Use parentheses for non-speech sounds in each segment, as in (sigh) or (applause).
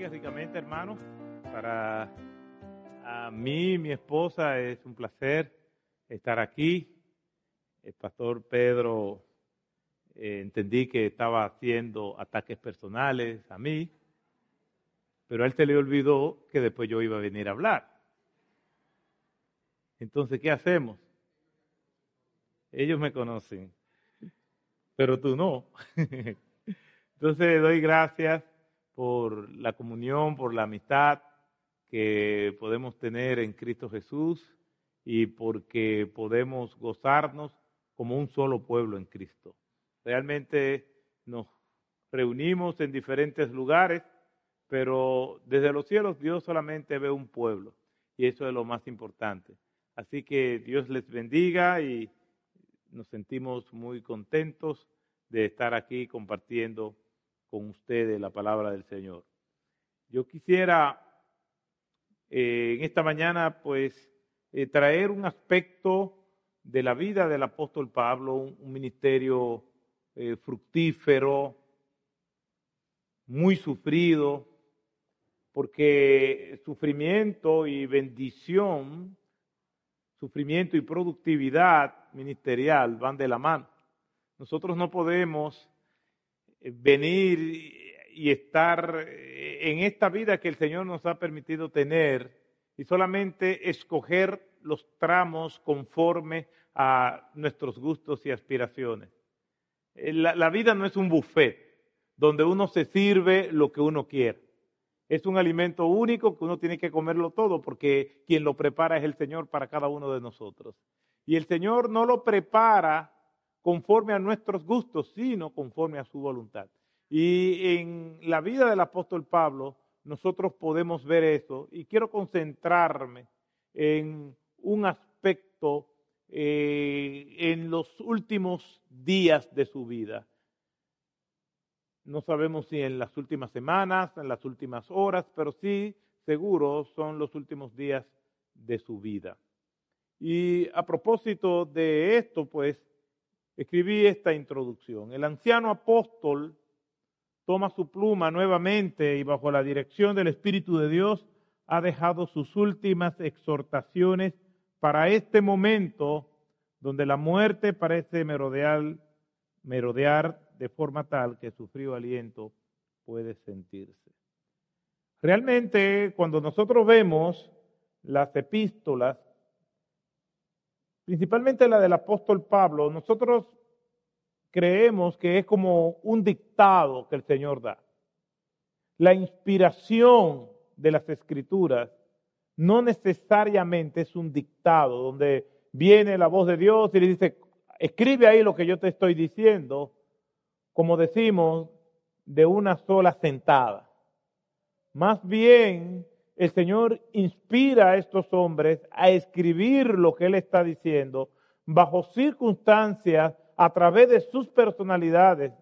bendiga ricamente, hermanos. Para a mí, mi esposa, es un placer estar aquí. El pastor Pedro eh, entendí que estaba haciendo ataques personales a mí, pero él se le olvidó que después yo iba a venir a hablar. Entonces, ¿qué hacemos? Ellos me conocen, pero tú no. (laughs) Entonces, doy gracias por la comunión, por la amistad que podemos tener en Cristo Jesús y porque podemos gozarnos como un solo pueblo en Cristo. Realmente nos reunimos en diferentes lugares, pero desde los cielos Dios solamente ve un pueblo y eso es lo más importante. Así que Dios les bendiga y nos sentimos muy contentos de estar aquí compartiendo con ustedes la palabra del Señor. Yo quisiera eh, en esta mañana pues eh, traer un aspecto de la vida del apóstol Pablo, un, ministerio eh, fructífero, muy sufrido, porque sufrimiento y bendición, sufrimiento y productividad ministerial van de la mano. Nosotros no podemos venir y estar en esta vida que el Señor nos ha permitido tener y solamente escoger los tramos conforme a nuestros gustos y aspiraciones. Eh, la, la, vida no es un buffet donde uno se sirve lo que uno quiere. Es un alimento único que uno tiene que comerlo todo porque quien lo prepara es el Señor para cada uno de nosotros. Y el Señor no lo prepara conforme a nuestros gustos, sino conforme a su voluntad. Y en la vida del apóstol Pablo nosotros podemos ver eso y quiero concentrarme en un aspecto eh, en los últimos días de su vida. No sabemos si en las últimas semanas, en las últimas horas, pero sí, seguro, son los últimos días de su vida. Y a propósito de esto, pues, escribí esta introducción. El anciano apóstol toma su pluma nuevamente y bajo la dirección del Espíritu de Dios ha dejado sus últimas exhortaciones para este momento donde la muerte parece merodear, merodear de forma tal que su frío aliento puede sentirse. Realmente, cuando nosotros vemos las epístolas, principalmente la del apóstol Pablo, nosotros creemos que es como un dictado que el Señor da. La inspiración de las escrituras no necesariamente es un dictado donde viene la voz de Dios y le dice, escribe ahí lo que yo te estoy diciendo, como decimos, de una sola sentada. Más bien, el Señor inspira a estos hombres a escribir lo que Él está diciendo bajo circunstancias, a través de sus personalidades.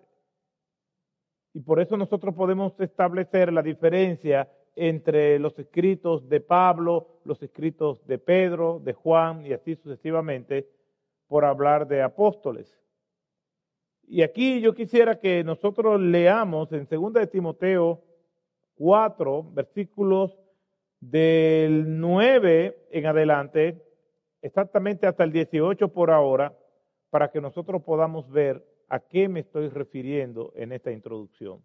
Y por eso nosotros podemos establecer la diferencia entre los escritos de Pablo, los escritos de Pedro, de Juan y así sucesivamente, por hablar de apóstoles. Y aquí yo quisiera que nosotros leamos en 2 de Timoteo 4, versículos del 9 en adelante, exactamente hasta el 18 por ahora, para que nosotros podamos ver a qué me estoy refiriendo en esta introducción.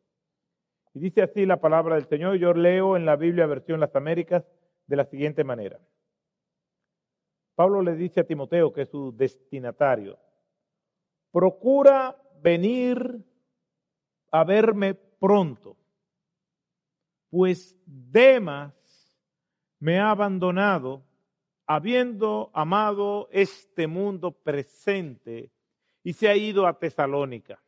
Y dice así la palabra del Señor, yo leo en la Biblia versión Las Américas de la siguiente manera. Pablo le dice a Timoteo, que es su destinatario, procura venir a verme pronto, pues Demas me ha abandonado habiendo amado este mundo presente y se ha ido a Tesalónica.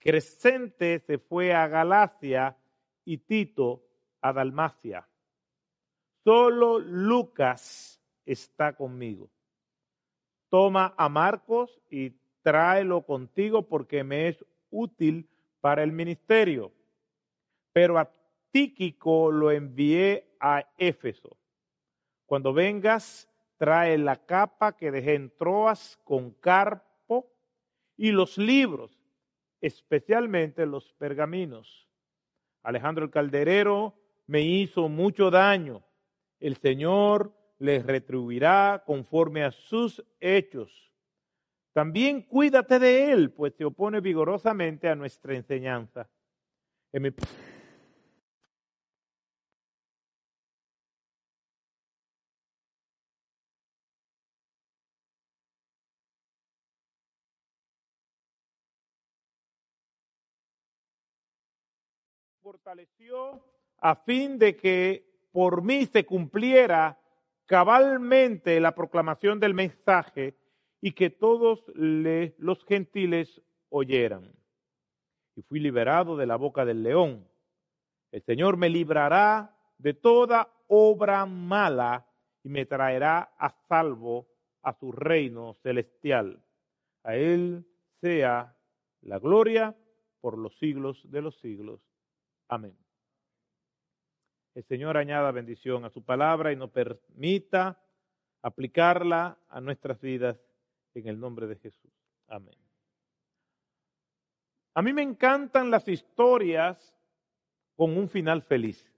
Crescente se fue a Galacia y Tito a Dalmacia. Solo Lucas está conmigo. Toma a Marcos y tráelo contigo porque me es útil para el ministerio. Pero a Tíquico lo envié a Éfeso. Cuando vengas, trae la capa que dejé en Troas con Carpo y los libros, especialmente los pergaminos. Alejandro el Calderero me hizo mucho daño. El Señor les retribuirá conforme a sus hechos. También cuídate de él, pues se opone vigorosamente a nuestra enseñanza. A fin de que por mí se cumpliera cabalmente la proclamación del mensaje y que todos los gentiles oyeran. Y fui liberado de la boca del león. El Señor me librará de toda obra mala y me traerá a salvo a su reino celestial. A Él sea la gloria por los siglos de los siglos. Amén. El Señor añada bendición a su palabra y nos permita aplicarla a nuestras vidas en el nombre de Jesús. Amén. A mí me encantan las historias con un final feliz.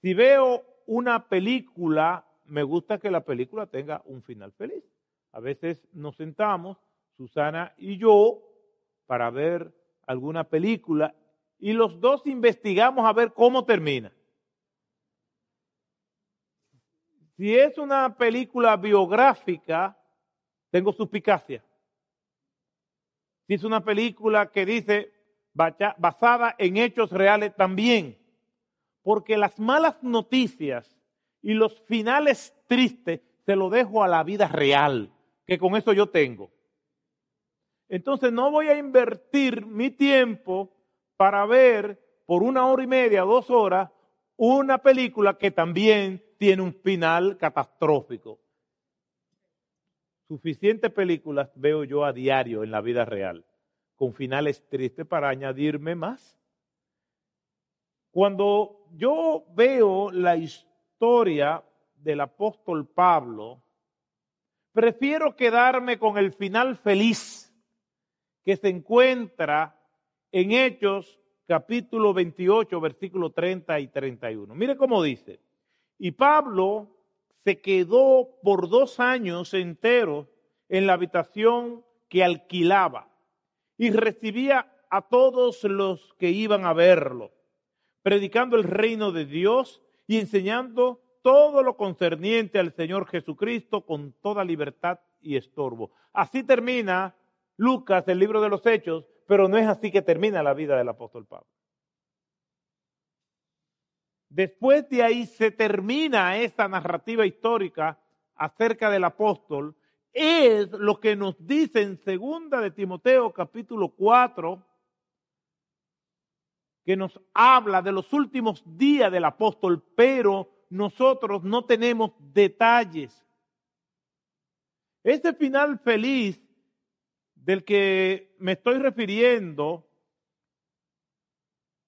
Si veo una película, me gusta que la película tenga un final feliz. A veces nos sentamos, Susana y yo, para ver alguna película y los dos investigamos a ver cómo termina. Si es una película biográfica, tengo suspicacia. Si es una película que dice basada en hechos reales también, porque las malas noticias y los finales tristes se lo dejo a la vida real, que con eso yo tengo. Entonces no voy a invertir mi tiempo para ver por una hora y media, dos horas, una película que también tiene un final catastrófico. Suficientes películas veo yo a diario en la vida real, con finales tristes para añadirme más. Cuando yo veo la historia del apóstol Pablo, prefiero quedarme con el final feliz que se encuentra en Hechos capítulo 28, versículo 30 y 31. Mire cómo dice. Y Pablo se quedó por dos años enteros en la habitación que alquilaba y recibía a todos los que iban a verlo, predicando el reino de Dios y enseñando todo lo concerniente al Señor Jesucristo con toda libertad y estorbo. Así termina Lucas, el libro de los Hechos, pero no es así que termina la vida del apóstol Pablo. Después de ahí se termina esta narrativa histórica acerca del apóstol. Es lo que nos dice en segunda de Timoteo capítulo 4, que nos habla de los últimos días del apóstol, pero nosotros no tenemos detalles. Este final feliz del que me estoy refiriendo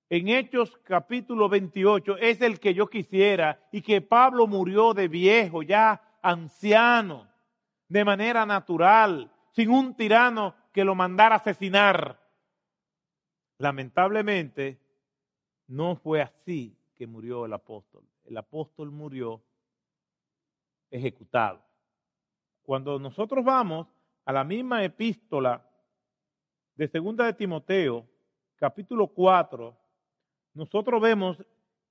en Hechos capítulo 28 es el que yo quisiera y que Pablo murió de viejo, ya anciano, de manera natural, sin un tirano que lo mandara asesinar. Lamentablemente, no fue así que murió el apóstol. El apóstol murió ejecutado. Cuando nosotros vamos a la misma epístola de segunda de Timoteo, capítulo 4, nosotros vemos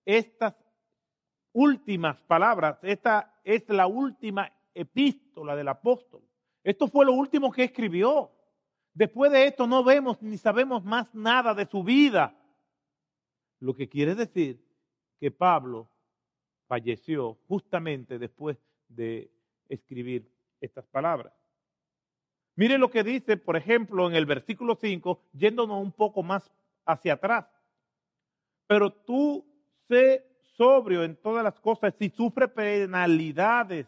estas últimas palabras. Esta es la última epístola del apóstol. Esto fue lo último que escribió. Después de esto no vemos ni sabemos más nada de su vida. Lo que quiere decir que Pablo falleció justamente después de escribir estas palabras. Mire lo que dice, por ejemplo, en el versículo 5, yéndonos un poco más hacia atrás. Pero tú sé sobrio en todas las cosas, si sufre penalidades,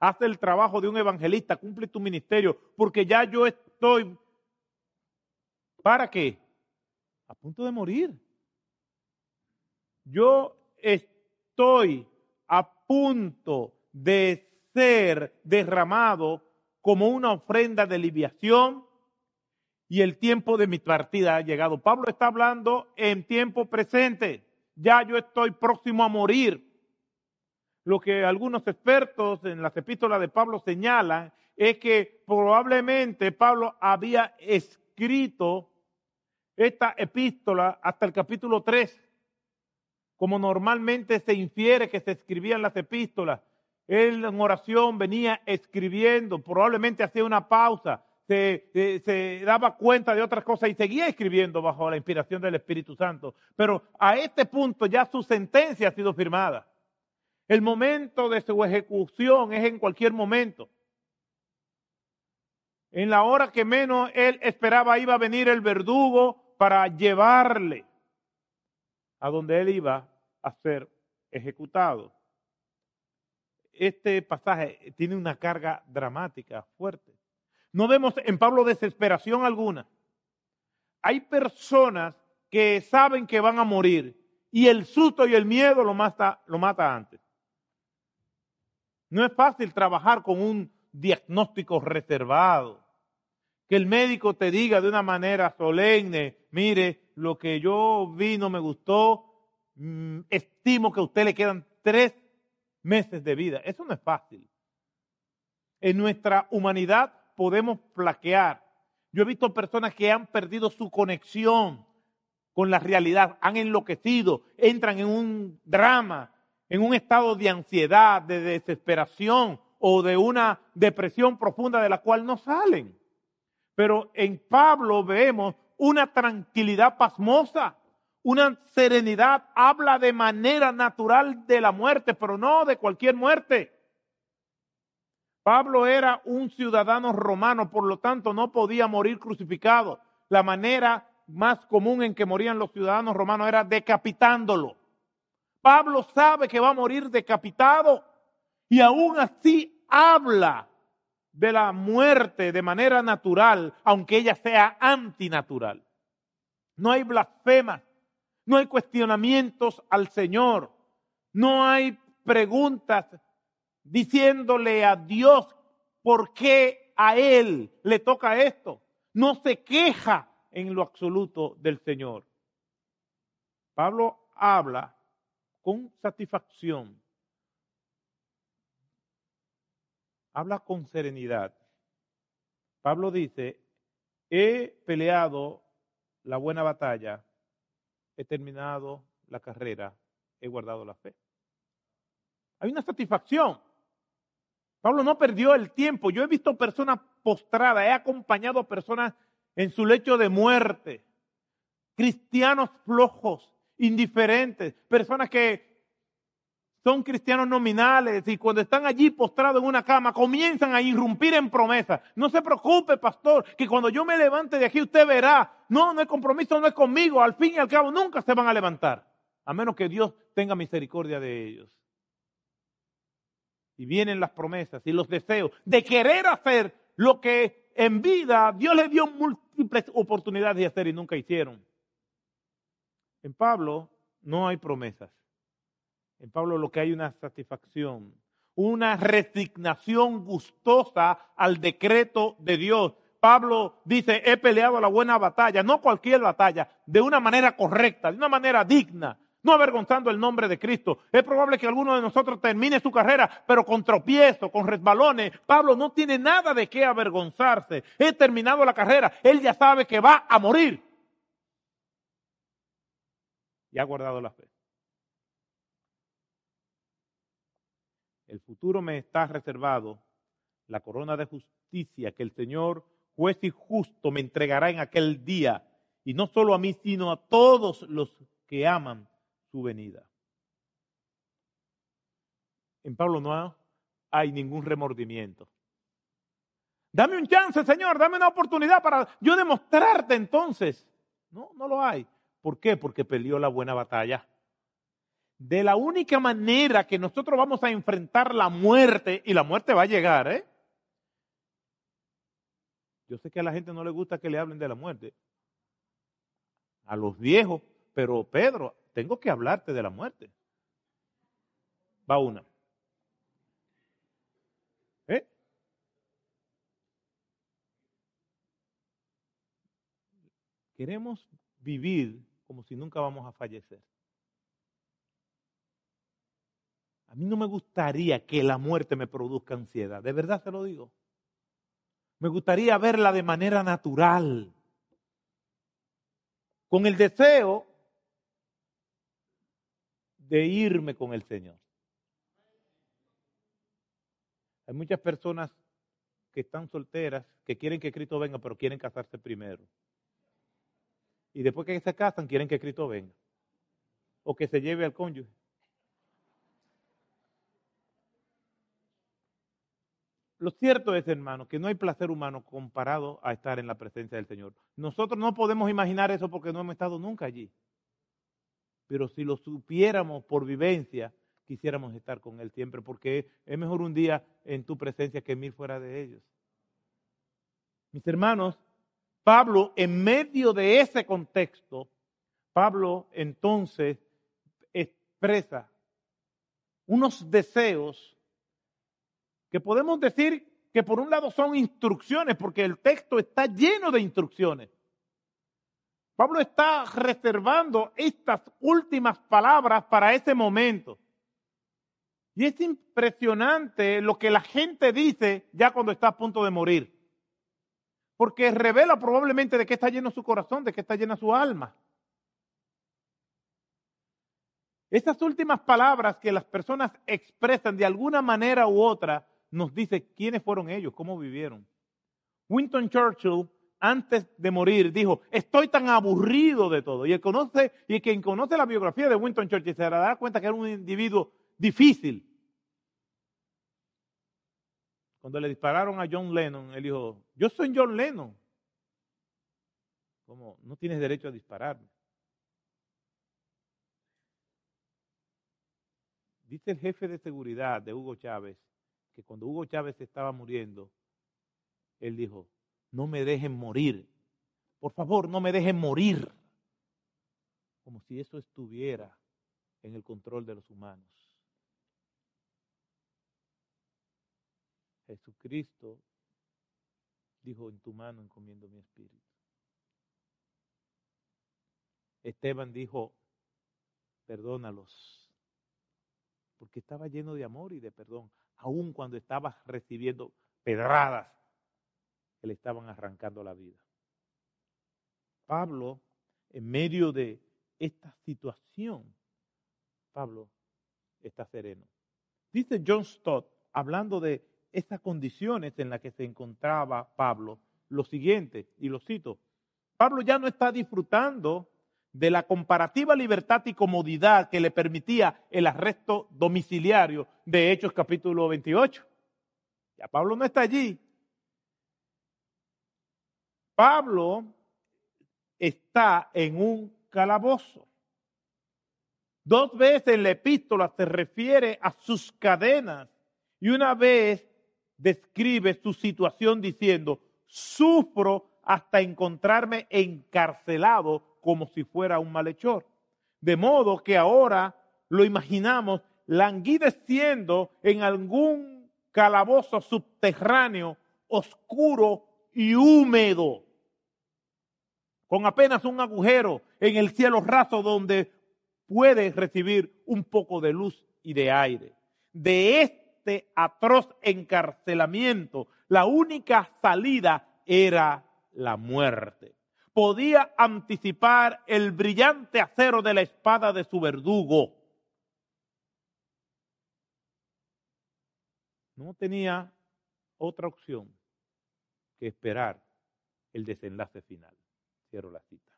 haz el trabajo de un evangelista, cumple tu ministerio, porque ya yo estoy, ¿para qué? A punto de morir. Yo estoy a punto de ser derramado como una ofrenda de libiación y el tiempo de mi partida ha llegado. Pablo está hablando en tiempo presente. Ya yo estoy próximo a morir. Lo que algunos expertos en las epístolas de Pablo señalan es que probablemente Pablo había escrito esta epístola hasta el capítulo 3, como normalmente se infiere que se escribían las epístolas. Él en oración venía escribiendo, probablemente hacía una pausa, se, daba cuenta de otras cosas y seguía escribiendo bajo la inspiración del Espíritu Santo. Pero a este punto ya su sentencia ha sido firmada. El momento de su ejecución es en cualquier momento. En la hora que menos él esperaba iba a venir el verdugo para llevarle a donde él iba a ser ejecutado. Este pasaje tiene una carga dramática fuerte. No vemos en Pablo desesperación alguna. Hay personas que saben que van a morir y el susto y el miedo lo mata, antes. No es fácil trabajar con un diagnóstico reservado. Que el médico te diga de una manera solemne, mire, lo que yo vi no me gustó, mm, estimo que a usted le quedan tres meses de vida. Eso no es fácil. En nuestra humanidad podemos flaquear. Yo he visto personas que han perdido su conexión con la realidad, han enloquecido, entran en un drama, en un estado de ansiedad, de desesperación o de una depresión profunda de la cual no salen. Pero en Pablo vemos una tranquilidad pasmosa, una serenidad, habla de manera natural de la muerte, pero no de cualquier muerte. Pablo era un ciudadano romano, por lo tanto no podía morir crucificado. La manera más común en que morían los ciudadanos romanos era decapitándolo. Pablo sabe que va a morir decapitado y aún así habla de la muerte de manera natural, aunque ella sea antinatural. No hay blasfemas, no hay cuestionamientos al Señor, no hay preguntas diciéndole a Dios por qué a Él le toca esto. No se queja en lo absoluto del Señor. Pablo habla con satisfacción habla con serenidad. Pablo dice, he peleado la buena batalla, he terminado la carrera, he guardado la fe. Hay una satisfacción. Pablo no perdió el tiempo. Yo he visto personas postradas, he acompañado a personas en su lecho de muerte, cristianos flojos, indiferentes, personas que son cristianos nominales y cuando están allí postrados en una cama comienzan a irrumpir en promesas. No se preocupe, pastor, que cuando yo me levante de aquí usted verá. No, no hay compromiso, no es conmigo. Al fin y al cabo nunca se van a levantar, a menos que Dios tenga misericordia de ellos. Y vienen las promesas y los deseos de querer hacer lo que en vida Dios les dio múltiples oportunidades de hacer y nunca hicieron. En Pablo no hay promesas. En Pablo lo que hay una satisfacción, una resignación gustosa al decreto de Dios. Pablo dice, he peleado la buena batalla, no cualquier batalla, de una manera correcta, de una manera digna, no avergonzando el nombre de Cristo. Es probable que alguno de nosotros termine su carrera, pero con tropiezo, con resbalones. Pablo no tiene nada de qué avergonzarse. He terminado la carrera, él ya sabe que va a morir. Y ha guardado la fe. El futuro me está reservado, la corona de justicia que el Señor, juez y justo, me entregará en aquel día, y no solo a mí, sino a todos los que aman su venida. En Pablo no hay ningún remordimiento. Dame un chance, Señor, dame una oportunidad para yo demostrarte entonces. No, no lo hay. ¿Por qué? Porque peleó la buena batalla de la única manera que nosotros vamos a enfrentar la muerte, y la muerte va a llegar, ¿eh? Yo sé que a la gente no le gusta que le hablen de la muerte, a los viejos, pero Pedro, tengo que hablarte de la muerte. Va una. ¿Eh? queremos vivir como si nunca vamos a fallecer. A mí no me gustaría que la muerte me produzca ansiedad, de verdad se lo digo. Me gustaría verla de manera natural, con el deseo de irme con el Señor. Hay muchas personas que están solteras, que quieren que Cristo venga, pero quieren casarse primero. Y después que se casan, quieren que Cristo venga. O que se lleve al cónyuge. Lo cierto es, hermano, que no hay placer humano comparado a estar en la presencia del Señor. Nosotros no podemos imaginar eso porque no hemos estado nunca allí. Pero si lo supiéramos por vivencia, quisiéramos estar con Él siempre, porque es mejor un día en tu presencia que mil fuera de ellos. Mis hermanos, Pablo, en medio de ese contexto, Pablo entonces expresa unos deseos que podemos decir que por un lado son instrucciones, porque el texto está lleno de instrucciones. Pablo está reservando estas últimas palabras para ese momento. Y es impresionante lo que la gente dice ya cuando está a punto de morir. Porque revela probablemente de qué está lleno su corazón, de qué está llena su alma. Estas últimas palabras que las personas expresan de alguna manera u otra nos dice quiénes fueron ellos, cómo vivieron. Winston Churchill, antes de morir, dijo, estoy tan aburrido de todo. Y el, conoce, y quien conoce la biografía de Winston Churchill se dará cuenta que era un individuo difícil. Cuando le dispararon a John Lennon, él dijo, yo soy John Lennon. ¿Cómo? No tienes derecho a dispararme. Dice el jefe de seguridad de Hugo Chávez que cuando Hugo Chávez estaba muriendo, él dijo, no me dejen morir. Por favor, no me dejen morir. Como si eso estuviera en el control de los humanos. Jesucristo dijo, en tu mano encomiendo mi espíritu. Esteban dijo, perdónalos, porque estaba lleno de amor y de perdón, aun cuando estaba recibiendo pedradas que le estaban arrancando la vida. Pablo, en medio de esta situación, Pablo está sereno. Dice John Stott, hablando de estas condiciones en las que se encontraba Pablo, lo siguiente, y lo cito, Pablo ya no está disfrutando de la comparativa libertad y comodidad que le permitía el arresto domiciliario de Hechos capítulo 28. Ya Pablo no está allí. Pablo está en un calabozo. Dos veces en la epístola se refiere a sus cadenas y una vez describe su situación diciendo, sufro hasta encontrarme encarcelado como si fuera un malhechor. De modo que ahora lo imaginamos languideciendo en algún calabozo subterráneo, oscuro y húmedo, con apenas un agujero en el cielo raso donde puede recibir un poco de luz y de aire. De este atroz encarcelamiento, la única salida era la muerte. Podía anticipar el brillante acero de la espada de su verdugo. No tenía otra opción que esperar el desenlace final. Cierro la cita.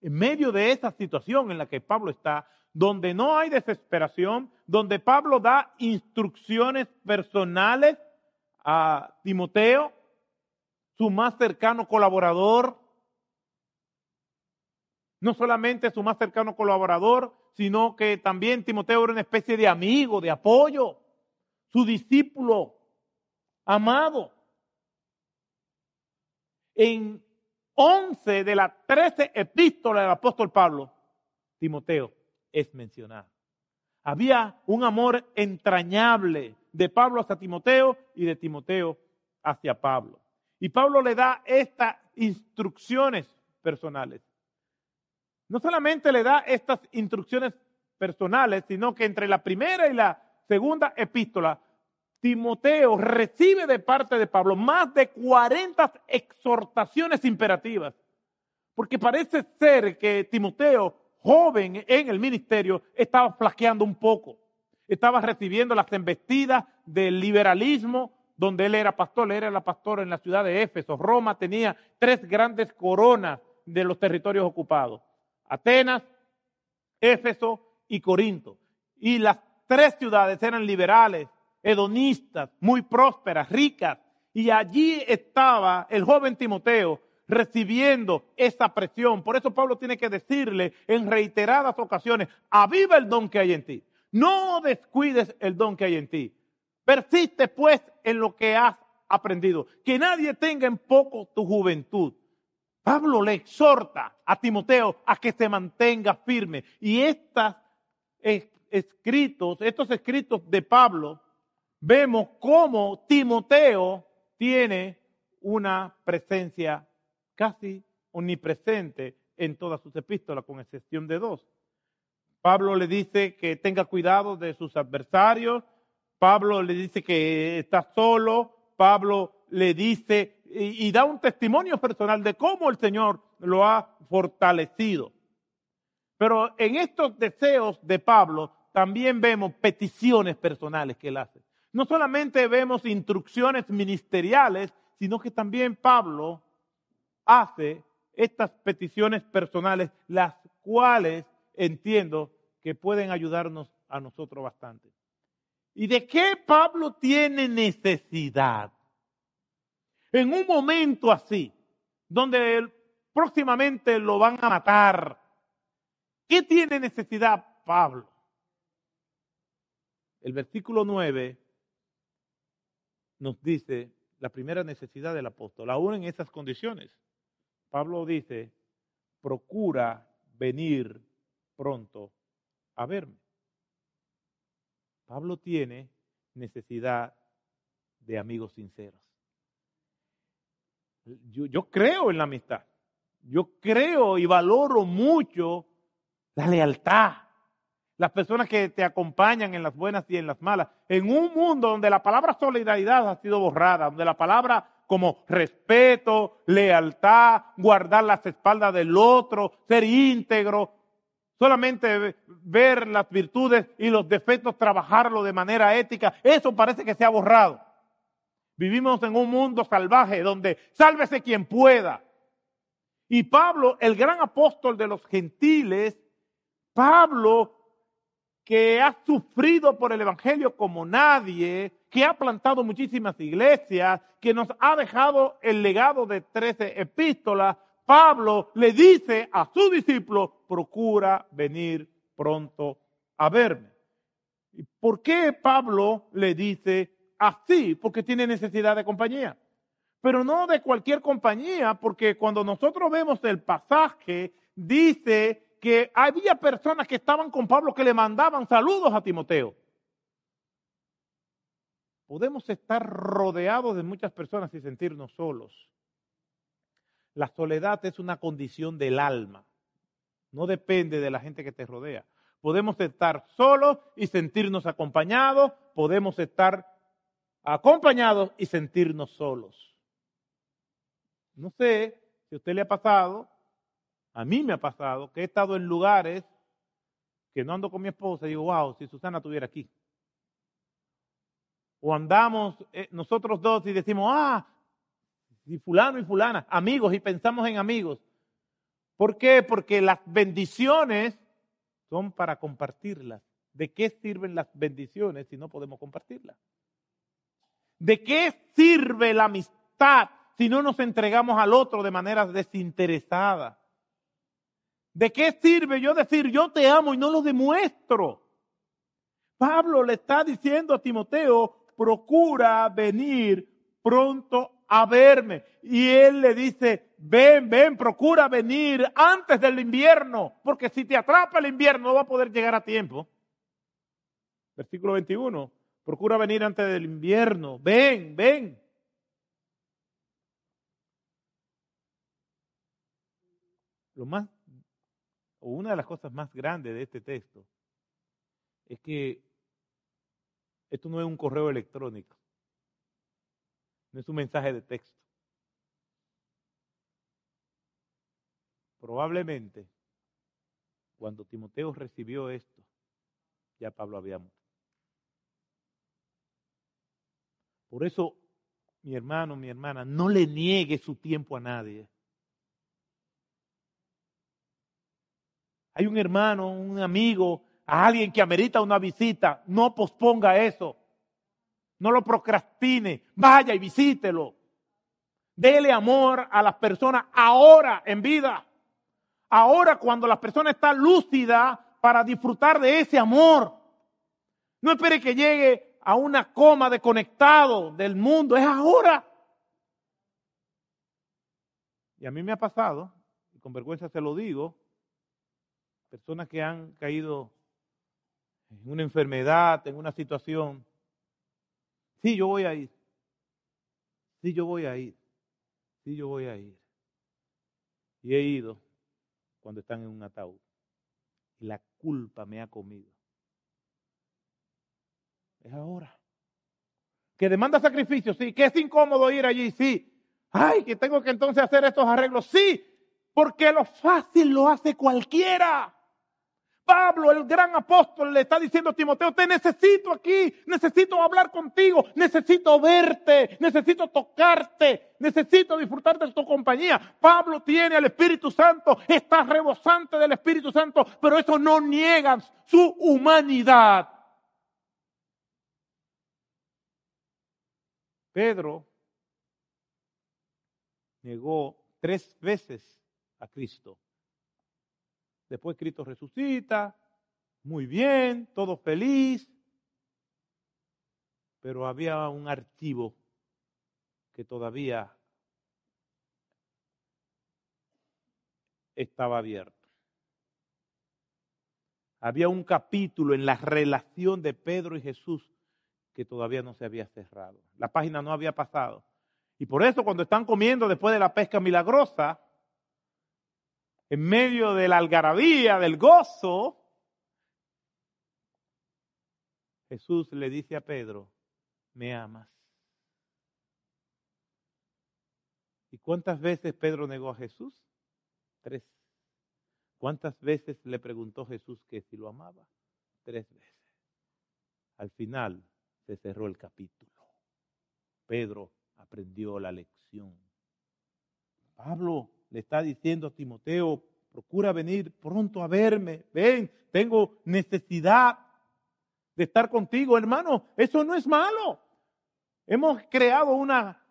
En medio de esa situación en la que Pablo está, donde no hay desesperación, donde Pablo da instrucciones personales a Timoteo, su más cercano colaborador, no solamente su más cercano colaborador, sino que también Timoteo era una especie de amigo, de apoyo, su discípulo amado. En 11 de las 13 epístolas del apóstol Pablo, Timoteo es mencionado. Había un amor entrañable de Pablo hacia Timoteo y de Timoteo hacia Pablo. Y Pablo le da estas instrucciones personales. No solamente le da estas instrucciones personales, sino que entre la primera y la segunda epístola, Timoteo recibe de parte de Pablo más de 40 exhortaciones imperativas. Porque parece ser que Timoteo, joven en el ministerio, estaba flaqueando un poco. Estaba recibiendo las embestidas del liberalismo, donde él era pastor, él era la pastora en la ciudad de Éfeso. Roma tenía tres grandes coronas de los territorios ocupados. Atenas, Éfeso y Corinto. Y las tres ciudades eran liberales, hedonistas, muy prósperas, ricas. Y allí estaba el joven Timoteo recibiendo esa presión. Por eso Pablo tiene que decirle en reiteradas ocasiones, aviva el don que hay en ti. No descuides el don que hay en ti. Persiste pues en lo que has aprendido. Que nadie tenga en poco tu juventud. Pablo le exhorta a Timoteo a que se mantenga firme. Y estos escritos, estos escritos de Pablo, vemos cómo Timoteo tiene una presencia casi omnipresente en todas sus epístolas, con excepción de dos. Pablo le dice que tenga cuidado de sus adversarios, Pablo le dice que está solo, Pablo le dice y, da un testimonio personal de cómo el Señor lo ha fortalecido. Pero en estos deseos de Pablo también vemos peticiones personales que él hace. No solamente vemos instrucciones ministeriales, sino que también Pablo hace estas peticiones personales, las cuales entiendo que pueden ayudarnos a nosotros bastante. ¿Y de qué Pablo tiene necesidad? En un momento así, donde próximamente lo van a matar, ¿qué tiene necesidad Pablo? El versículo 9 nos dice la primera necesidad del apóstol, aún en esas condiciones. Pablo dice, procura venir pronto a verme. Pablo tiene necesidad de amigos sinceros. Yo, creo en la amistad. Yo creo y valoro mucho la lealtad. Las personas que te acompañan en las buenas y en las malas. En un mundo donde la palabra solidaridad ha sido borrada, donde la palabra como respeto, lealtad, guardar las espaldas del otro, ser íntegro, solamente ver las virtudes y los defectos, trabajarlo de manera ética, eso parece que se ha borrado. Vivimos en un mundo salvaje donde sálvese quien pueda. Y Pablo, el gran apóstol de los gentiles, Pablo que ha sufrido por el Evangelio como nadie, que ha plantado muchísimas iglesias, que nos ha dejado el legado de trece epístolas, Pablo le dice a su discípulo, procura venir pronto a verme. ¿Y por qué Pablo le dice así? Porque tiene necesidad de compañía. Pero no de cualquier compañía, porque cuando nosotros vemos el pasaje, dice que había personas que estaban con Pablo que le mandaban saludos a Timoteo. Podemos estar rodeados de muchas personas y sentirnos solos. La soledad es una condición del alma, no depende de la gente que te rodea. Podemos estar solos y sentirnos acompañados, podemos estar acompañados y sentirnos solos. No sé si a usted le ha pasado a mí me ha pasado que he estado en lugares que no ando con mi esposa y digo, wow, si Susana estuviera aquí. O andamos eh, nosotros dos y decimos, ah, y fulano y fulana, amigos, y pensamos en amigos. ¿Por qué? Porque las bendiciones son para compartirlas. ¿De qué sirven las bendiciones si no podemos compartirlas? ¿De qué sirve la amistad si no nos entregamos al otro de manera desinteresada? ¿De qué sirve yo decir yo te amo y no lo demuestro? Pablo le está diciendo a Timoteo, procura venir pronto a verme. Y él le dice, ven, ven, procura venir antes del invierno, porque si te atrapa el invierno no va a poder llegar a tiempo. Versículo 21, procura venir antes del invierno, ven, ven. lo más, o una de las cosas más grandes de este texto, es que esto no es un correo electrónico, no es un mensaje de texto. Probablemente, cuando Timoteo recibió esto, ya Pablo había muerto. Por eso, mi hermano, mi hermana, no le niegue su tiempo a nadie. Hay un hermano, un amigo, a alguien que amerita una visita, no posponga eso. No lo procrastine. Vaya y visítelo. Dele amor a las personas ahora en vida. Ahora cuando la persona está lúcida para disfrutar de ese amor. No espere que llegue a una coma de conectado del mundo. Es ahora. Y a mí me ha pasado, y con vergüenza se lo digo, personas que han caído en una enfermedad, en una situación. Sí, yo voy a ir. Sí, yo voy a ir. Sí, yo voy a ir. Y he ido cuando están en un ataúd. La culpa me ha comido. Es ahora. Que demanda sacrificio, sí. Que es incómodo ir allí, sí. Ay, que tengo que entonces hacer estos arreglos, sí. Porque lo fácil lo hace cualquiera. Pablo, el gran apóstol, le está diciendo a Timoteo, te necesito aquí, necesito hablar contigo, necesito verte, necesito tocarte, necesito disfrutar de tu compañía. Pablo tiene al Espíritu Santo, está rebosante del Espíritu Santo, pero eso no niega su humanidad. Pedro negó tres veces a Cristo. Después Cristo resucita, muy bien, todo feliz, pero había un archivo que todavía estaba abierto. Había un capítulo en la relación de Pedro y Jesús que todavía no se había cerrado. La página no había pasado. Y por eso cuando están comiendo después de la pesca milagrosa, en medio de la algarabía, del gozo, Jesús le dice a Pedro, me amas. ¿Y cuántas veces Pedro negó a Jesús? Tres. ¿Cuántas veces le preguntó Jesús que si lo amaba? Tres veces. Al final cerró el capítulo. Pedro aprendió la lección. Pablo le está diciendo a Timoteo, procura venir pronto a verme, ven, tengo necesidad de estar contigo, hermano, eso no es malo. Hemos creado una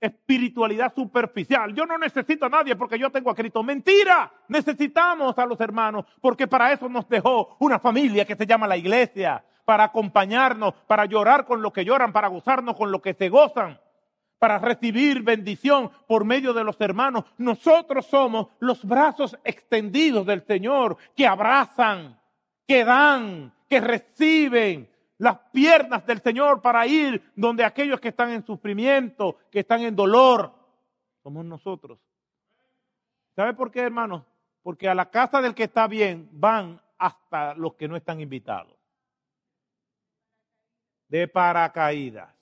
espiritualidad superficial. Yo no necesito a nadie porque yo tengo a Cristo. Mentira, necesitamos a los hermanos porque para eso nos dejó una familia que se llama la iglesia, para acompañarnos, para llorar con lo que lloran, para gozarnos con lo que se gozan para recibir bendición por medio de los hermanos. Nosotros somos los brazos extendidos del Señor que abrazan, que dan, que reciben las piernas del Señor para ir donde aquellos que están en sufrimiento, que están en dolor, somos nosotros. ¿Sabe por qué, hermanos? Porque a la casa del que está bien van hasta los que no están invitados. De paracaídas.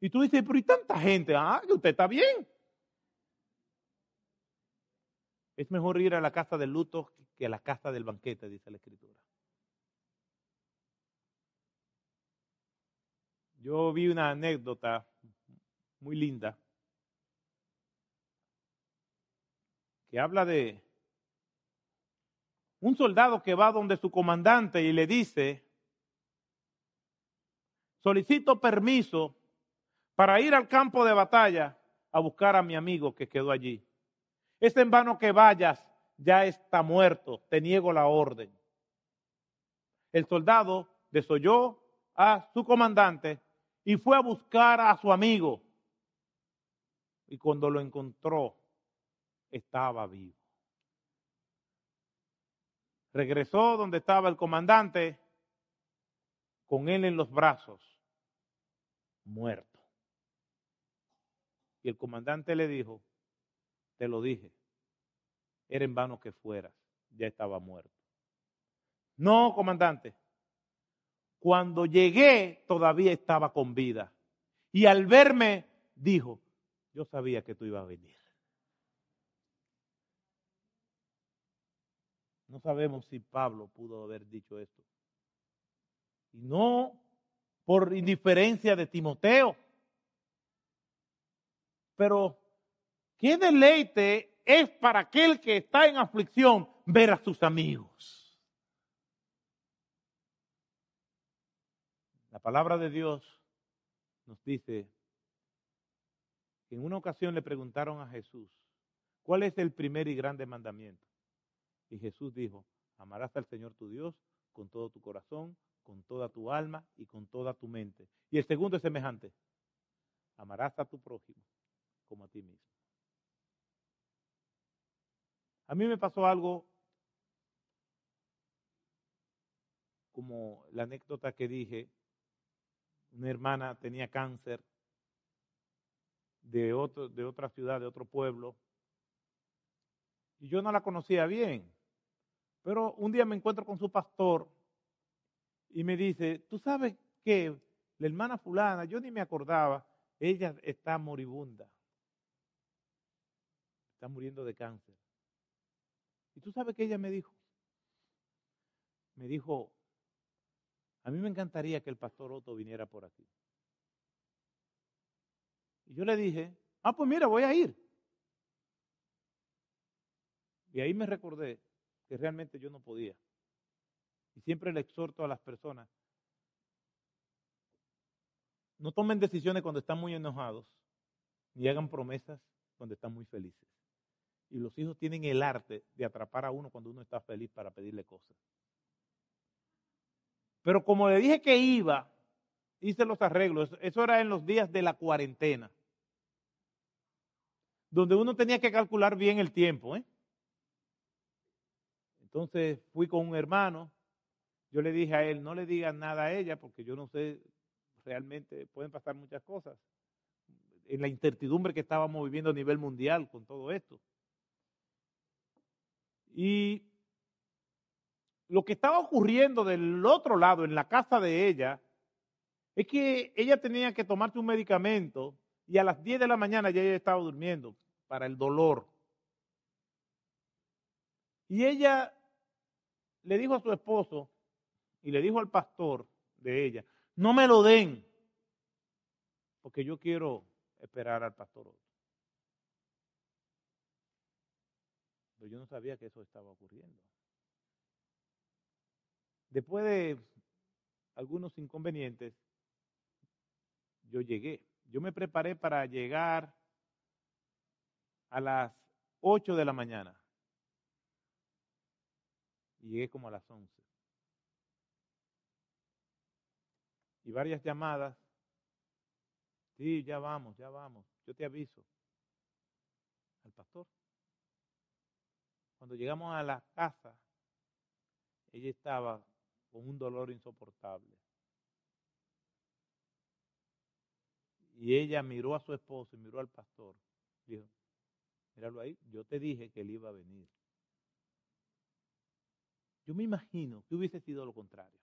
Y tú dices, pero ¿y tanta gente? Ah, que usted está bien. Es mejor ir a la casa del luto que a la casa del banquete, dice la escritura. Yo vi una anécdota muy linda que habla de un soldado que va donde su comandante y le dice, solicito permiso para ir al campo de batalla a buscar a mi amigo que quedó allí. Es en vano que vayas, ya está muerto, te niego la orden. El soldado desoyó a su comandante y fue a buscar a su amigo. Y cuando lo encontró, estaba vivo. Regresó donde estaba el comandante, con él en los brazos, muerto. Y el comandante le dijo, te lo dije, era en vano que fueras, ya estaba muerto. No, comandante. Cuando llegué todavía estaba con vida. Y al verme dijo, yo sabía que tú ibas a venir. No sabemos si Pablo pudo haber dicho esto. Y no por indiferencia de Timoteo. Pero, ¿qué deleite es para aquel que está en aflicción ver a sus amigos? Palabra de Dios nos dice que en una ocasión le preguntaron a Jesús, ¿cuál es el primer y grande mandamiento? Y Jesús dijo, amarás al Señor tu Dios con todo tu corazón, con toda tu alma y con toda tu mente. Y el segundo es semejante, amarás a tu prójimo como a ti mismo. A mí me pasó algo como la anécdota que dije, una hermana tenía cáncer de, otro, de otra ciudad, de otro pueblo, y yo no la conocía bien. Pero un día me encuentro con su pastor y me dice, tú sabes que la hermana fulana, yo ni me acordaba, ella está moribunda, está muriendo de cáncer. Y tú sabes que ella me dijo, me dijo, a mí me encantaría que el pastor Otto viniera por aquí. Y yo le dije, ah, pues mira, voy a ir. Y ahí me recordé que realmente yo no podía. Y siempre le exhorto a las personas, no tomen decisiones cuando están muy enojados, ni hagan promesas cuando están muy felices. Y los hijos tienen el arte de atrapar a uno cuando uno está feliz para pedirle cosas. Pero como le dije que iba, hice los arreglos. Eso era en los días de la cuarentena, donde uno tenía que calcular bien el tiempo. ¿eh? Entonces fui con un hermano, yo le dije a él, no le digan nada a ella porque yo no sé, realmente pueden pasar muchas cosas. En la incertidumbre que estábamos viviendo a nivel mundial con todo esto. Y lo que estaba ocurriendo del otro lado, en la casa de ella, es que ella tenía que tomarse un medicamento y a las 10 de la mañana ya ella estaba durmiendo para el dolor. Y ella le dijo a su esposo y le dijo al pastor de ella, no me lo den, porque yo quiero esperar al pastor Pero yo no sabía que eso estaba ocurriendo. Después de algunos inconvenientes, yo llegué. Yo me preparé para llegar a las 8 de la mañana y llegué como a las 11. Y varias llamadas. Sí, ya vamos, ya vamos. Yo te aviso. Al pastor. Cuando llegamos a la casa, ella estaba con un dolor insoportable. Y ella miró a su esposo y miró al pastor. Dijo, míralo ahí, yo te dije que él iba a venir. Yo me imagino que hubiese sido lo contrario.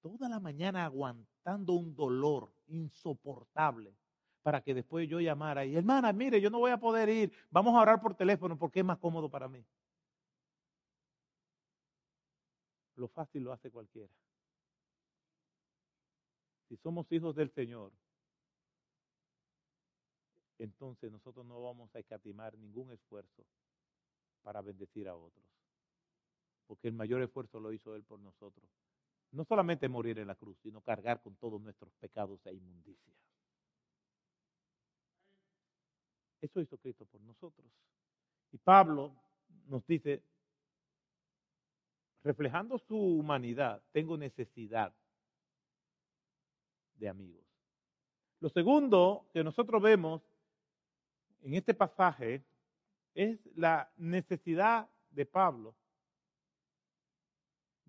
Toda la mañana aguantando un dolor insoportable para que después yo llamara y hermana, mire, yo no voy a poder ir, vamos a orar por teléfono porque es más cómodo para mí. Lo fácil lo hace cualquiera. Si somos hijos del Señor, entonces nosotros no vamos a escatimar ningún esfuerzo para bendecir a otros. Porque el mayor esfuerzo lo hizo Él por nosotros. No solamente morir en la cruz, sino cargar con todos nuestros pecados e inmundicias. Eso hizo Cristo por nosotros. Y Pablo nos dice, reflejando su humanidad, tengo necesidad de amigos. Lo segundo que nosotros vemos en este pasaje es la necesidad de Pablo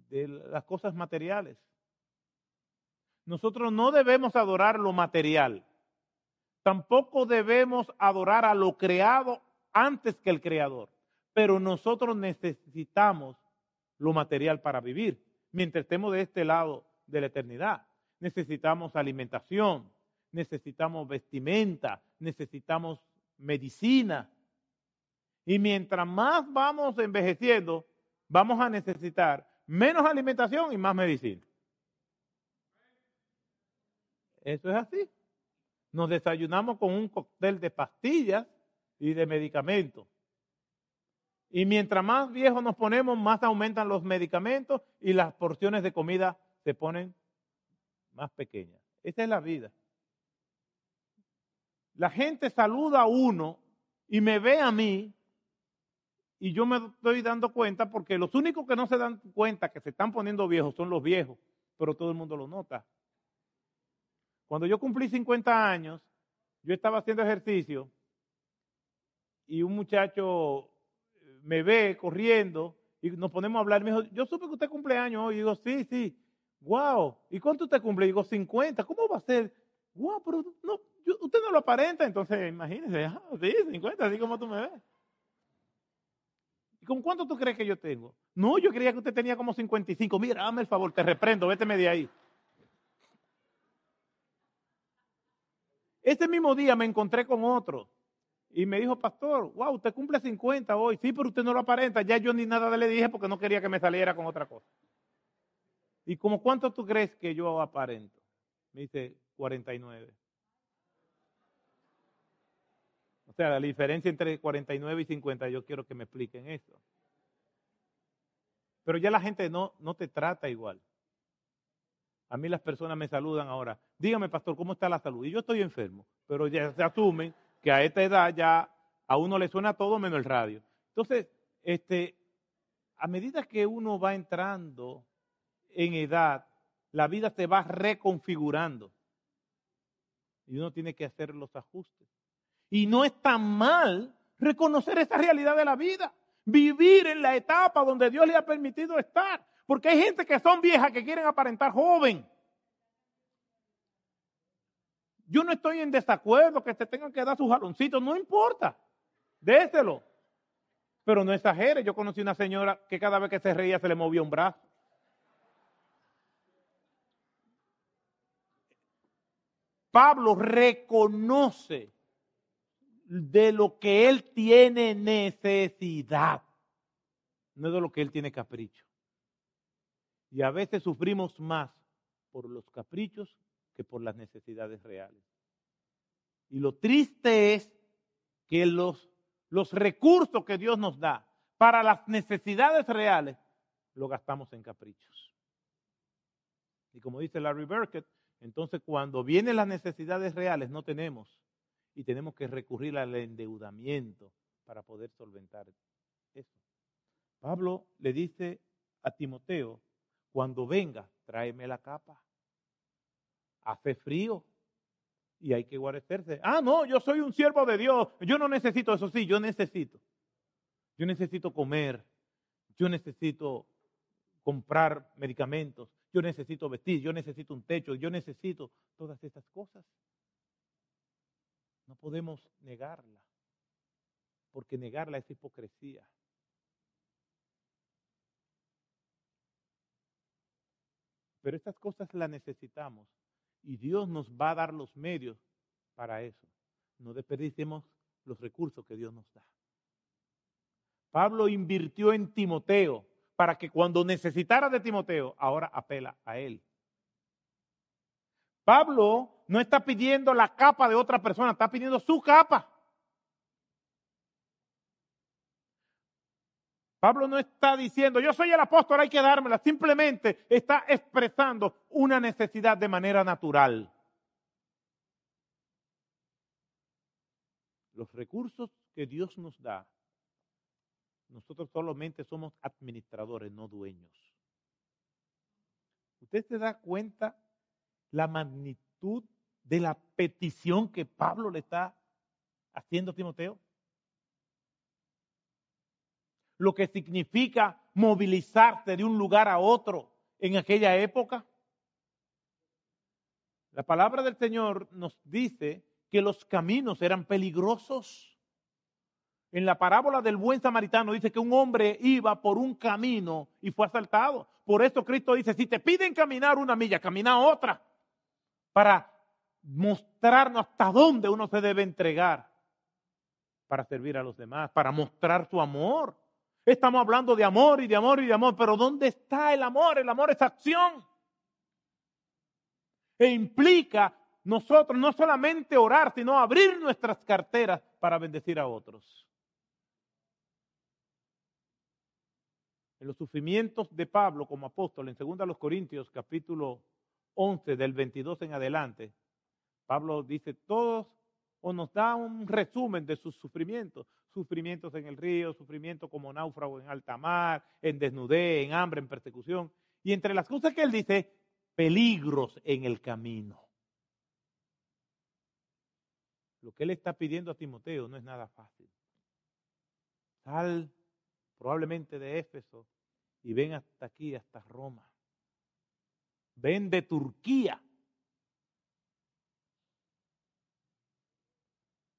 de las cosas materiales. Nosotros no debemos adorar lo material. Tampoco debemos adorar a lo creado antes que el creador. Pero nosotros necesitamos lo material para vivir. Mientras estemos de este lado de la eternidad, necesitamos alimentación, necesitamos vestimenta, necesitamos medicina. Y mientras más vamos envejeciendo, vamos a necesitar menos alimentación y más medicina. Eso es así. Nos desayunamos con un cóctel de pastillas y de medicamentos. Y mientras más viejos nos ponemos, más aumentan los medicamentos y las porciones de comida se ponen más pequeñas. Esa es la vida. La gente saluda a uno y me ve a mí y yo me estoy dando cuenta porque los únicos que no se dan cuenta que se están poniendo viejos son los viejos, pero todo el mundo lo nota. Cuando yo cumplí 50 años, yo estaba haciendo ejercicio y un muchacho me ve corriendo y nos ponemos a hablar. Me dijo, yo supe que usted cumple años hoy. Y digo, sí, sí. Wow. ¿Y cuánto usted cumple? Y digo, 50. ¿Cómo va a ser? Wow, pero no, usted no lo aparenta. Entonces, imagínese, ah, sí, 50, así como tú me ves. ¿Y con cuánto tú crees que yo tengo? No, yo creía que usted tenía como 55. Mira, dame el favor, te reprendo, véteme de ahí. Ese mismo día me encontré con otro y me dijo, pastor, wow, usted cumple 50 hoy. Sí, pero usted no lo aparenta. Ya yo ni nada le dije porque no quería que me saliera con otra cosa. ¿Y como cuánto tú crees que yo aparento? Me dice 49. O sea, la diferencia entre 49 y 50, yo quiero que me expliquen eso. Pero ya la gente no, no te trata igual. A mí las personas me saludan ahora. Dígame, pastor, ¿cómo está la salud? Y yo estoy enfermo, pero ya se asumen que a esta edad ya a uno le suena todo menos el radio. Entonces, este, a medida que uno va entrando en edad, la vida se va reconfigurando. Y uno tiene que hacer los ajustes. Y no es tan mal reconocer esa realidad de la vida. Vivir en la etapa donde Dios le ha permitido estar. Porque hay gente que son viejas que quieren aparentar joven. Yo no estoy en desacuerdo que se tengan que dar sus jaloncitos, no importa. Déselo. Pero no exagere. Yo conocí una señora que cada vez que se reía se le movía un brazo. Pablo reconoce de lo que él tiene necesidad, no de lo que él tiene capricho. Y a veces sufrimos más por los caprichos que por las necesidades reales. Y lo triste es que los, los recursos que Dios nos da para las necesidades reales lo gastamos en caprichos. Y como dice Larry Burkett, entonces cuando vienen las necesidades reales no tenemos y tenemos que recurrir al endeudamiento para poder solventar eso. Pablo le dice a Timoteo, cuando venga, tráeme la capa hace frío y hay que guarecerse. Ah, no, yo soy un siervo de Dios, yo no necesito eso, sí, yo necesito. Yo necesito comer, yo necesito comprar medicamentos, yo necesito vestir, yo necesito un techo, yo necesito todas estas cosas. No podemos negarla, porque negarla es hipocresía. Pero estas cosas las necesitamos y Dios nos va a dar los medios para eso. No desperdiciemos los recursos que Dios nos da. Pablo invirtió en Timoteo para que cuando necesitara de Timoteo, ahora apela a él. Pablo no está pidiendo la capa de otra persona, está pidiendo su capa. Pablo no está diciendo, yo soy el apóstol, hay que dármela. Simplemente está expresando una necesidad de manera natural. Los recursos que Dios nos da, nosotros solamente somos administradores, no dueños. ¿Usted se da cuenta la magnitud de la petición que Pablo le está haciendo a Timoteo? Lo que significa movilizarse de un lugar a otro en aquella época? La palabra del Señor nos dice que los caminos eran peligrosos. En la parábola del buen samaritano dice que un hombre iba por un camino y fue asaltado. Por eso Cristo dice, si te piden caminar una milla, camina otra, para mostrarnos hasta dónde uno se debe entregar para servir a los demás, para mostrar su amor. Estamos hablando de amor y de amor y de amor, pero ¿dónde está el amor? El amor es acción. E implica nosotros no solamente orar, sino abrir nuestras carteras para bendecir a otros. En los sufrimientos de Pablo como apóstol, en 2 Corintios capítulo 11 del 22 en adelante, Pablo dice, todos o nos da un resumen de sus sufrimientos. Sufrimientos en el río, sufrimientos como náufrago en alta mar, en desnudez, en hambre, en persecución. Y entre las cosas que él dice, peligros en el camino. Lo que él está pidiendo a Timoteo no es nada fácil. Sal probablemente de Éfeso y ven hasta aquí, hasta Roma. Ven de Turquía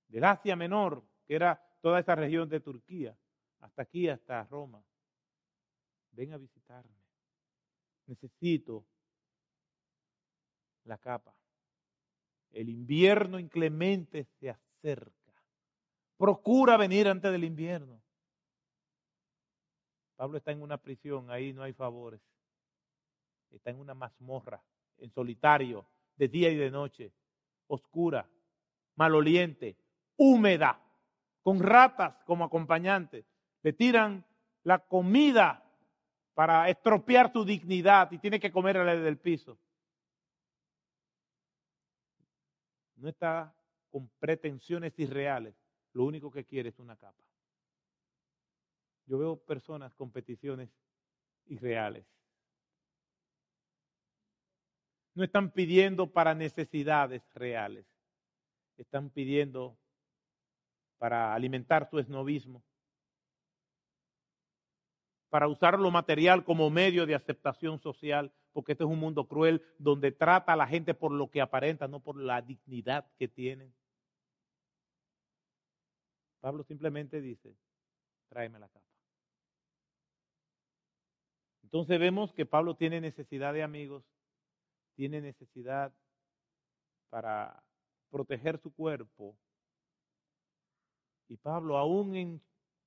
del Asia Menor, que era toda esa región de Turquía, hasta aquí, hasta Roma. Ven a visitarme. Necesito la capa. El invierno inclemente se acerca. Procura venir antes del invierno. Pablo está en una prisión, ahí no hay favores. Está en una mazmorra, en solitario, de día y de noche, oscura, maloliente, húmeda, con ratas como acompañantes. Le tiran la comida para estropear su dignidad y tiene que comer del piso. No está con pretensiones irreales. Lo único que quiere es una capa. Yo veo personas con peticiones irreales. No están pidiendo para necesidades reales. Están pidiendo para alimentar su esnovismo, para usar lo material como medio de aceptación social, porque este es un mundo cruel donde trata a la gente por lo que aparenta, no por la dignidad que tienen. Pablo simplemente dice, tráeme la capa. Entonces vemos que Pablo tiene necesidad de amigos, tiene necesidad para proteger su cuerpo y Pablo, aún en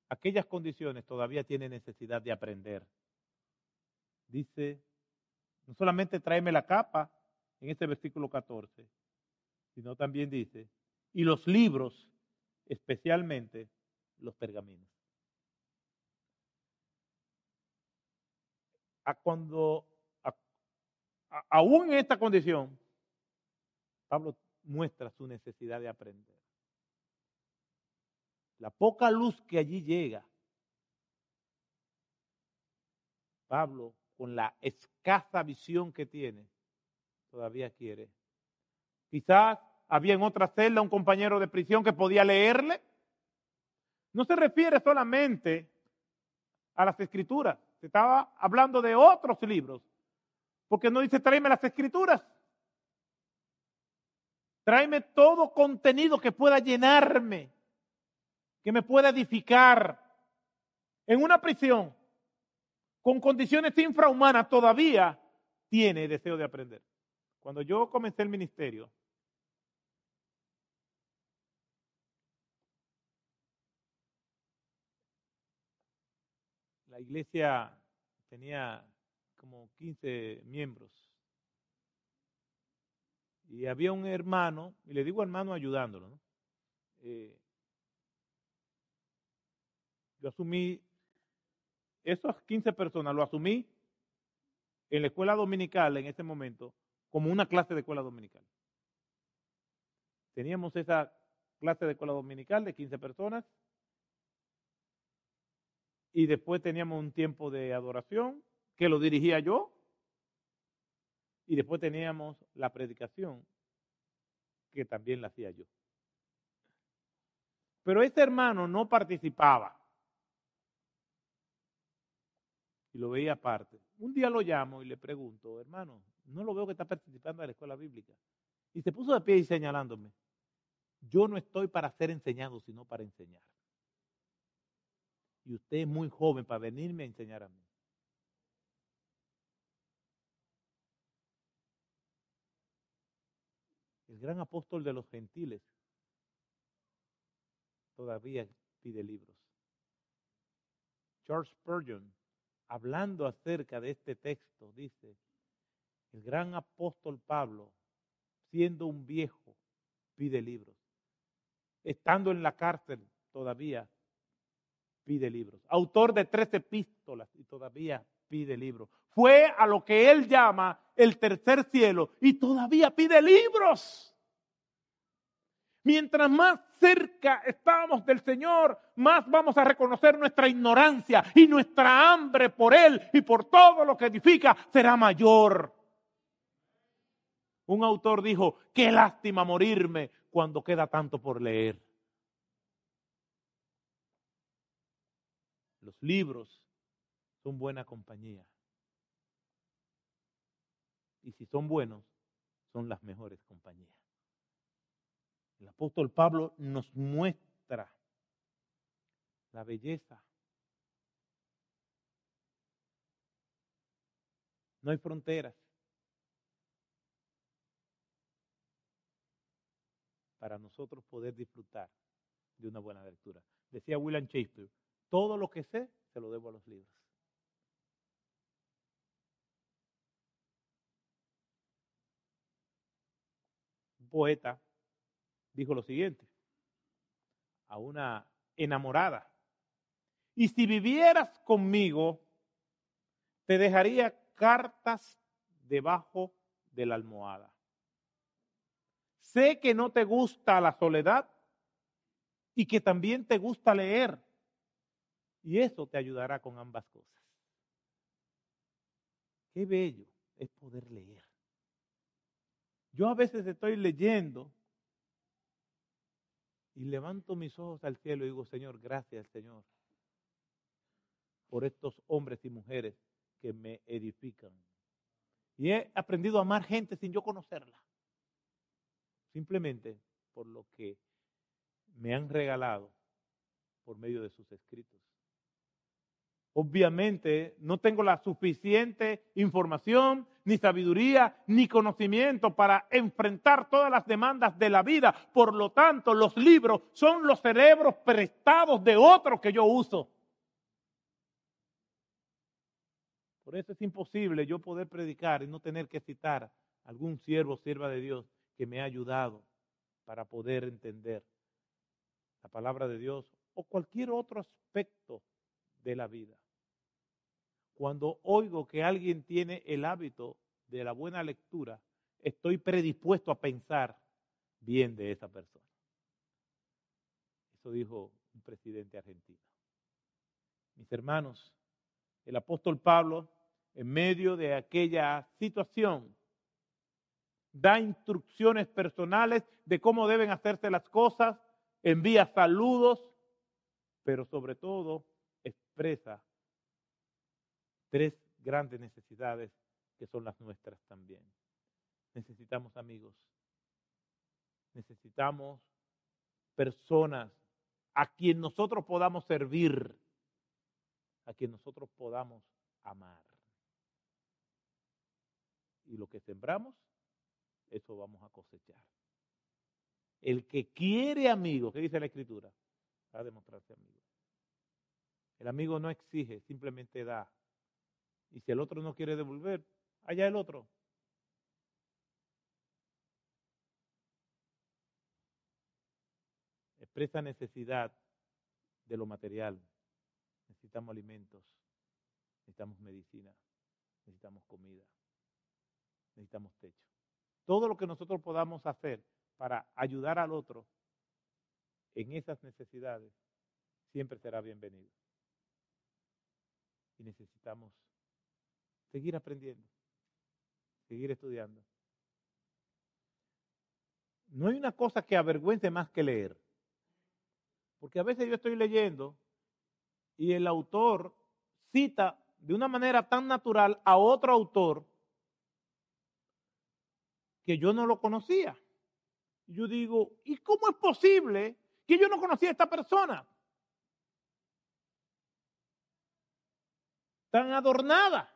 aquellas condiciones, todavía tiene necesidad de aprender. Dice, no solamente tráeme la capa en este versículo 14, sino también dice, y los libros, especialmente los pergaminos. A cuando, aún en esta condición, Pablo muestra su necesidad de aprender la poca luz que allí llega, Pablo, con la escasa visión que tiene, todavía quiere. Quizás había en otra celda un compañero de prisión que podía leerle. No se refiere solamente a las escrituras, se estaba hablando de otros libros, porque no dice tráeme las escrituras. Tráeme todo contenido que pueda llenarme que me pueda edificar en una prisión con condiciones infrahumanas, todavía tiene deseo de aprender. Cuando yo comencé el ministerio, la iglesia tenía como 15 miembros. Y había un hermano, y le digo hermano ayudándolo, ¿no? Eh, yo asumí, esas 15 personas lo asumí en la escuela dominical en ese momento como una clase de escuela dominical. Teníamos esa clase de escuela dominical de 15 personas y después teníamos un tiempo de adoración que lo dirigía yo y después teníamos la predicación que también la hacía yo. Pero este hermano no participaba y lo veía aparte. Un día lo llamo y le pregunto, hermano, no lo veo que está participando en la escuela bíblica. Y se puso de pie y señalándome. Yo no estoy para ser enseñado, sino para enseñar. Y usted es muy joven para venirme a enseñar a mí. El gran apóstol de los gentiles todavía pide libros. George Spurgeon, hablando acerca de este texto, dice, el gran apóstol Pablo, siendo un viejo, pide libros. Estando en la cárcel, todavía pide libros. Autor de tres epístolas y todavía pide libros. Fue a lo que él llama el tercer cielo y todavía pide libros. Mientras más cerca estamos del Señor, más vamos a reconocer nuestra ignorancia y nuestra hambre por Él y por todo lo que edifica será mayor. Un autor dijo, qué lástima morirme cuando queda tanto por leer. Los libros son buena compañía. Y si son buenos, son las mejores compañías. El apóstol Pablo nos muestra la belleza. No hay fronteras. para nosotros poder disfrutar de una buena lectura. Decía William Shakespeare, todo lo que sé se lo debo a los libros. Un poeta dijo lo siguiente a una enamorada. Y si vivieras conmigo, te dejaría cartas debajo de la almohada. Sé que no te gusta la soledad y que también te gusta leer. Y eso te ayudará con ambas cosas. Qué bello es poder leer. Yo a veces estoy leyendo y levanto mis ojos al cielo y digo, Señor, gracias Señor por estos hombres y mujeres que me edifican. Y he aprendido a amar gente sin yo conocerla. Simplemente por lo que me han regalado por medio de sus escritos. Obviamente no tengo la suficiente información, ni sabiduría, ni conocimiento para enfrentar todas las demandas de la vida. Por lo tanto, los libros son los cerebros prestados de otros que yo uso. Por eso es imposible yo poder predicar y no tener que citar algún siervo o sierva de Dios que me ha ayudado para poder entender la palabra de Dios o cualquier otro aspecto de la vida. Cuando oigo que alguien tiene el hábito de la buena lectura, estoy predispuesto a pensar bien de esa persona. Eso dijo un presidente argentino. Mis hermanos, el apóstol Pablo, en medio de aquella situación, da instrucciones personales de cómo deben hacerse las cosas, envía saludos, pero sobre todo tres grandes necesidades que son las nuestras también. Necesitamos amigos, necesitamos personas a quien nosotros podamos servir, a quien nosotros podamos amar. Y lo que sembramos, eso vamos a cosechar. El que quiere amigos, ¿qué dice la escritura? Va a demostrarse amigo. El amigo no exige, simplemente da. Y si el otro no quiere devolver, allá el otro. Expresa necesidad de lo material. Necesitamos alimentos, necesitamos medicina, necesitamos comida, necesitamos techo. Todo lo que nosotros podamos hacer para ayudar al otro en esas necesidades siempre será bienvenido. Y necesitamos seguir aprendiendo, seguir estudiando. No hay una cosa que avergüence más que leer. Porque a veces yo estoy leyendo y el autor cita de una manera tan natural a otro autor que yo no lo conocía. Yo digo, ¿y cómo es posible que yo no conocía a esta persona? Tan adornada,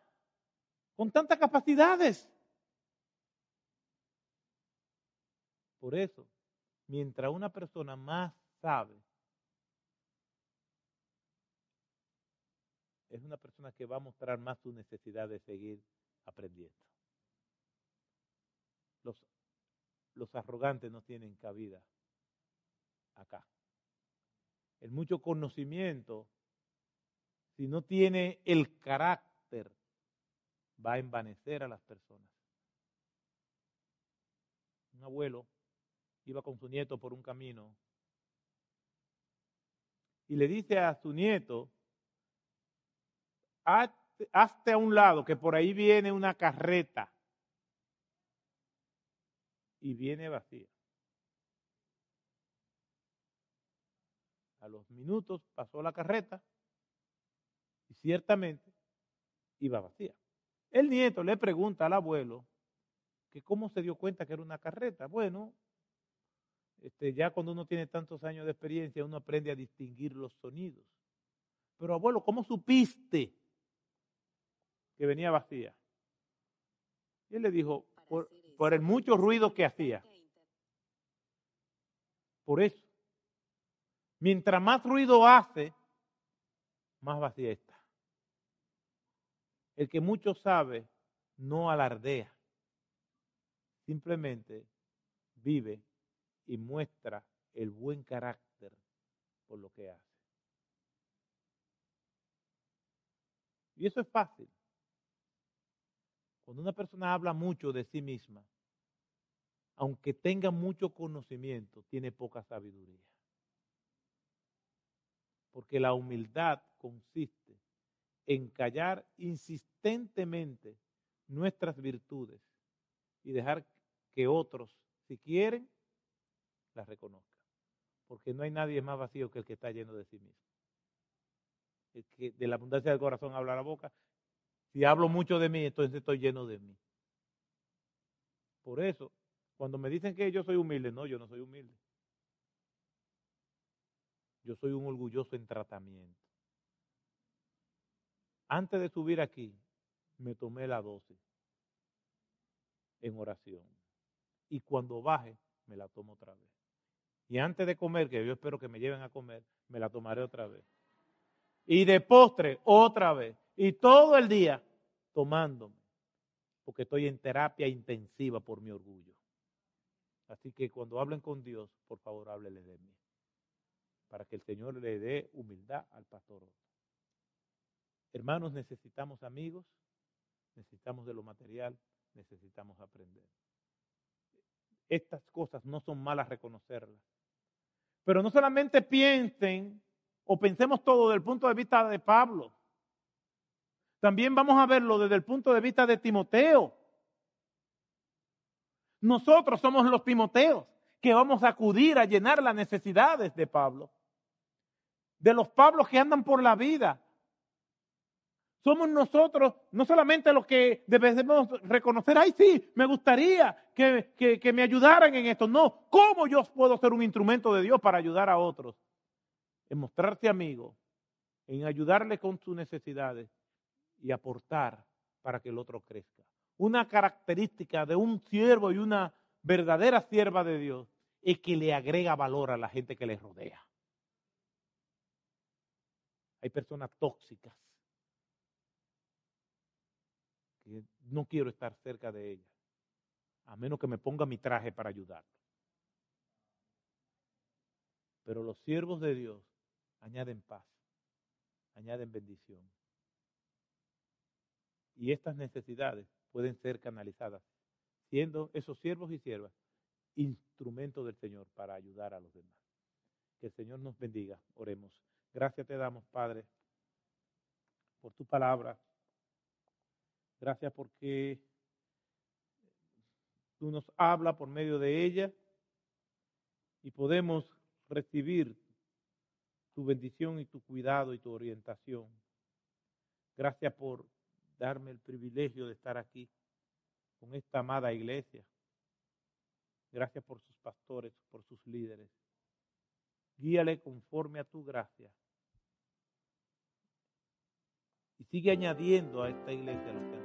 con tantas capacidades. Por eso, mientras una persona más sabe, es una persona que va a mostrar más su necesidad de seguir aprendiendo. Los, los arrogantes no tienen cabida acá. El mucho conocimiento, si no tiene el carácter, va a envanecer a las personas. Un abuelo iba con su nieto por un camino y le dice a su nieto, hazte a un lado, que por ahí viene una carreta. Y viene vacía. A los minutos pasó la carreta ciertamente iba vacía. El nieto le pregunta al abuelo que cómo se dio cuenta que era una carreta. Bueno, este, ya cuando uno tiene tantos años de experiencia, uno aprende a distinguir los sonidos. Pero abuelo, ¿cómo supiste que venía vacía. Y él le dijo, por, por el mucho ruido que hacía. Por eso. Mientras más ruido hace, más vacía está. El que mucho sabe no alardea, simplemente vive y muestra el buen carácter por lo que hace. Y eso es fácil. Cuando una persona habla mucho de sí misma, aunque tenga mucho conocimiento, tiene poca sabiduría. Porque la humildad consiste en callar insistentemente nuestras virtudes y dejar que otros, si quieren, las reconozcan. Porque no hay nadie más vacío que el que está lleno de sí mismo. El que de la abundancia del corazón habla la boca si hablo mucho de mí, entonces estoy lleno de mí. Por eso, cuando me dicen que yo soy humilde, no, yo no soy humilde. Yo soy un orgulloso en tratamiento. Antes de subir aquí, me tomé la dosis en oración. Y cuando baje, me la tomo otra vez. Y antes de comer, que yo espero que me lleven a comer, me la tomaré otra vez. Y de postre, otra vez y todo el día tomándome, porque estoy en terapia intensiva por mi orgullo. Así que cuando hablen con Dios, por favor, háblele de mí, para que el Señor le dé humildad al pastor. Hermanos, necesitamos amigos, necesitamos de lo material, necesitamos aprender. Estas cosas no son malas reconocerlas. Pero no solamente piensen o pensemos todo desde el punto de vista de Pablo. También vamos a verlo desde el punto de vista de Timoteo. Nosotros somos los Timoteos que vamos a acudir a llenar las necesidades de Pablo. De los Pablos que andan por la vida. Somos nosotros, no solamente los que debemos reconocer, ay sí, me gustaría que, que me ayudaran en esto. No, ¿cómo yo puedo ser un instrumento de Dios para ayudar a otros? En mostrarte amigo, en ayudarle con sus necesidades y aportar para que el otro crezca. Una característica de un siervo y una verdadera sierva de Dios es que le agrega valor a la gente que le rodea. Hay personas tóxicas que no quiero estar cerca de ellas, a menos que me ponga mi traje para ayudar. Pero los siervos de Dios añaden paz, añaden bendición y estas necesidades pueden ser canalizadas, siendo esos siervos y siervas instrumentos del Señor para ayudar a los demás. Que el Señor nos bendiga. Oremos. Gracias te damos, Padre, por tu palabra. Gracias porque tú nos hablas por medio de ella y podemos recibir tu bendición y tu cuidado y tu orientación. Gracias por darme el privilegio de estar aquí con esta amada iglesia. Gracias por sus pastores, por sus líderes. Guíale conforme a tu gracia. Y sigue añadiendo a esta iglesia lo que